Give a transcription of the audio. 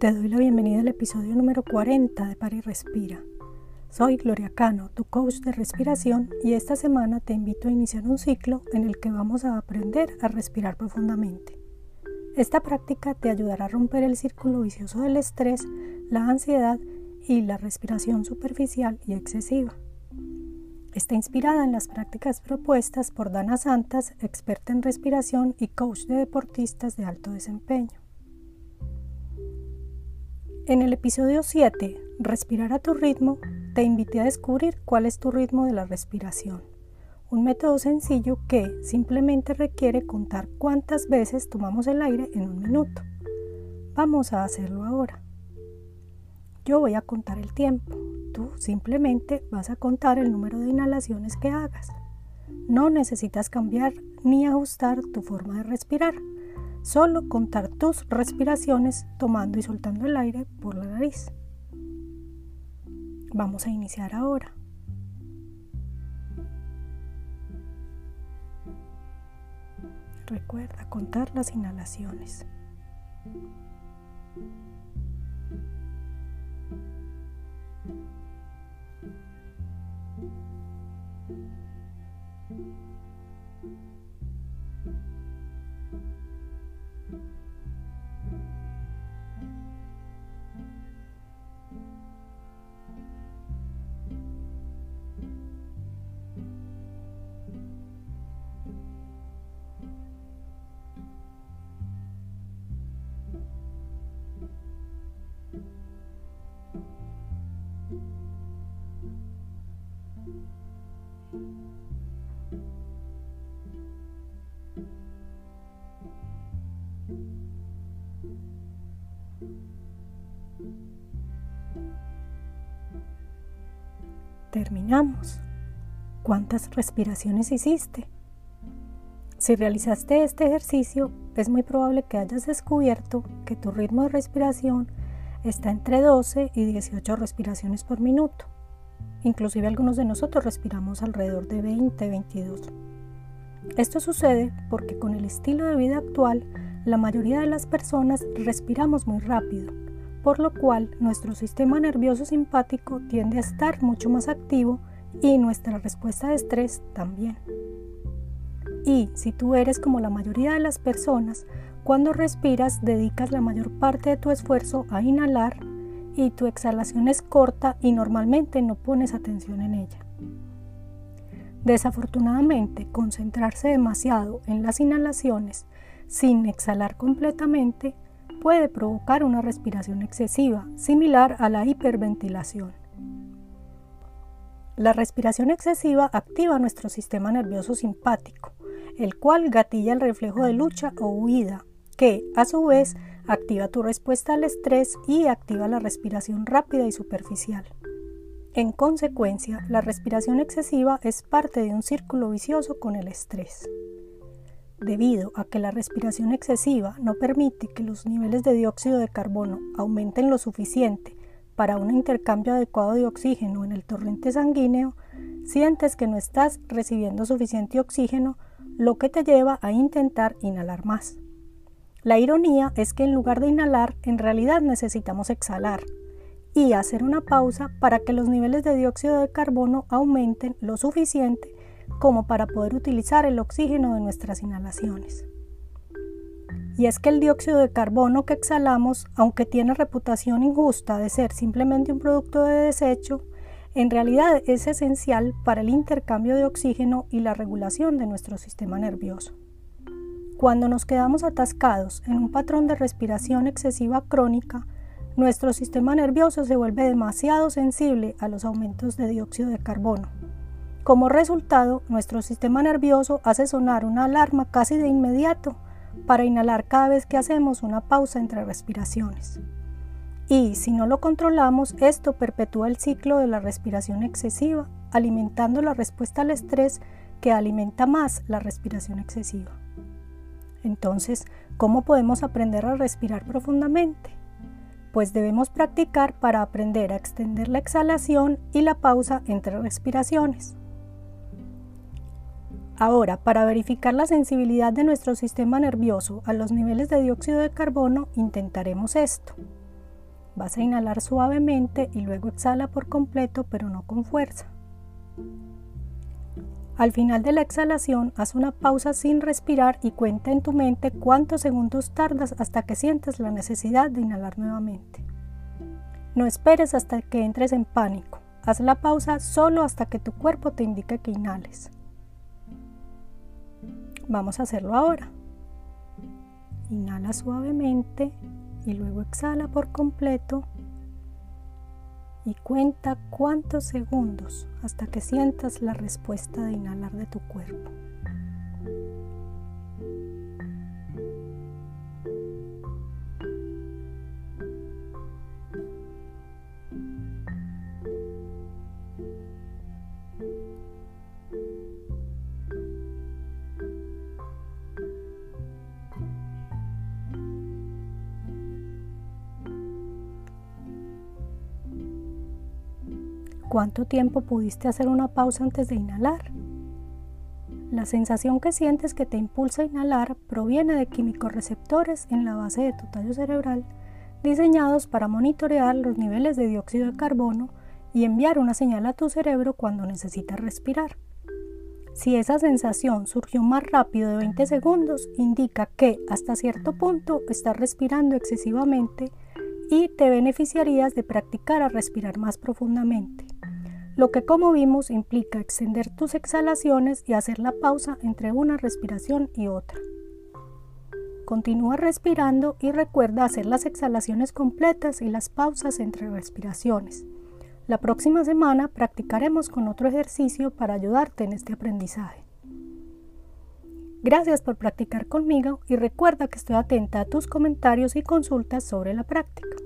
Te doy la bienvenida al episodio número 40 de Pari Respira. Soy Gloria Cano, tu coach de respiración, y esta semana te invito a iniciar un ciclo en el que vamos a aprender a respirar profundamente. Esta práctica te ayudará a romper el círculo vicioso del estrés, la ansiedad y la respiración superficial y excesiva. Está inspirada en las prácticas propuestas por Dana Santas, experta en respiración y coach de deportistas de alto desempeño. En el episodio 7, Respirar a tu ritmo, te invité a descubrir cuál es tu ritmo de la respiración. Un método sencillo que simplemente requiere contar cuántas veces tomamos el aire en un minuto. Vamos a hacerlo ahora. Yo voy a contar el tiempo. Tú simplemente vas a contar el número de inhalaciones que hagas. No necesitas cambiar ni ajustar tu forma de respirar. Solo contar tus respiraciones tomando y soltando el aire por la nariz. Vamos a iniciar ahora. Recuerda contar las inhalaciones. Terminamos. ¿Cuántas respiraciones hiciste? Si realizaste este ejercicio, es muy probable que hayas descubierto que tu ritmo de respiración está entre 12 y 18 respiraciones por minuto. Inclusive algunos de nosotros respiramos alrededor de 20-22. Esto sucede porque con el estilo de vida actual, la mayoría de las personas respiramos muy rápido, por lo cual nuestro sistema nervioso simpático tiende a estar mucho más activo y nuestra respuesta de estrés también. Y si tú eres como la mayoría de las personas, cuando respiras dedicas la mayor parte de tu esfuerzo a inhalar y tu exhalación es corta y normalmente no pones atención en ella. Desafortunadamente, concentrarse demasiado en las inhalaciones sin exhalar completamente puede provocar una respiración excesiva, similar a la hiperventilación. La respiración excesiva activa nuestro sistema nervioso simpático, el cual gatilla el reflejo de lucha o huida, que a su vez activa tu respuesta al estrés y activa la respiración rápida y superficial. En consecuencia, la respiración excesiva es parte de un círculo vicioso con el estrés. Debido a que la respiración excesiva no permite que los niveles de dióxido de carbono aumenten lo suficiente para un intercambio adecuado de oxígeno en el torrente sanguíneo, sientes que no estás recibiendo suficiente oxígeno, lo que te lleva a intentar inhalar más. La ironía es que en lugar de inhalar, en realidad necesitamos exhalar y hacer una pausa para que los niveles de dióxido de carbono aumenten lo suficiente como para poder utilizar el oxígeno de nuestras inhalaciones. Y es que el dióxido de carbono que exhalamos, aunque tiene reputación injusta de ser simplemente un producto de desecho, en realidad es esencial para el intercambio de oxígeno y la regulación de nuestro sistema nervioso. Cuando nos quedamos atascados en un patrón de respiración excesiva crónica, nuestro sistema nervioso se vuelve demasiado sensible a los aumentos de dióxido de carbono. Como resultado, nuestro sistema nervioso hace sonar una alarma casi de inmediato para inhalar cada vez que hacemos una pausa entre respiraciones. Y si no lo controlamos, esto perpetúa el ciclo de la respiración excesiva, alimentando la respuesta al estrés que alimenta más la respiración excesiva. Entonces, ¿cómo podemos aprender a respirar profundamente? Pues debemos practicar para aprender a extender la exhalación y la pausa entre respiraciones. Ahora, para verificar la sensibilidad de nuestro sistema nervioso a los niveles de dióxido de carbono, intentaremos esto. Vas a inhalar suavemente y luego exhala por completo pero no con fuerza. Al final de la exhalación, haz una pausa sin respirar y cuenta en tu mente cuántos segundos tardas hasta que sientas la necesidad de inhalar nuevamente. No esperes hasta que entres en pánico. Haz la pausa solo hasta que tu cuerpo te indique que inhales. Vamos a hacerlo ahora. Inhala suavemente y luego exhala por completo y cuenta cuántos segundos hasta que sientas la respuesta de inhalar de tu cuerpo. ¿Cuánto tiempo pudiste hacer una pausa antes de inhalar? La sensación que sientes que te impulsa a inhalar proviene de químicos receptores en la base de tu tallo cerebral diseñados para monitorear los niveles de dióxido de carbono y enviar una señal a tu cerebro cuando necesitas respirar. Si esa sensación surgió más rápido de 20 segundos, indica que hasta cierto punto estás respirando excesivamente y te beneficiarías de practicar a respirar más profundamente lo que como vimos implica extender tus exhalaciones y hacer la pausa entre una respiración y otra. Continúa respirando y recuerda hacer las exhalaciones completas y las pausas entre respiraciones. La próxima semana practicaremos con otro ejercicio para ayudarte en este aprendizaje. Gracias por practicar conmigo y recuerda que estoy atenta a tus comentarios y consultas sobre la práctica.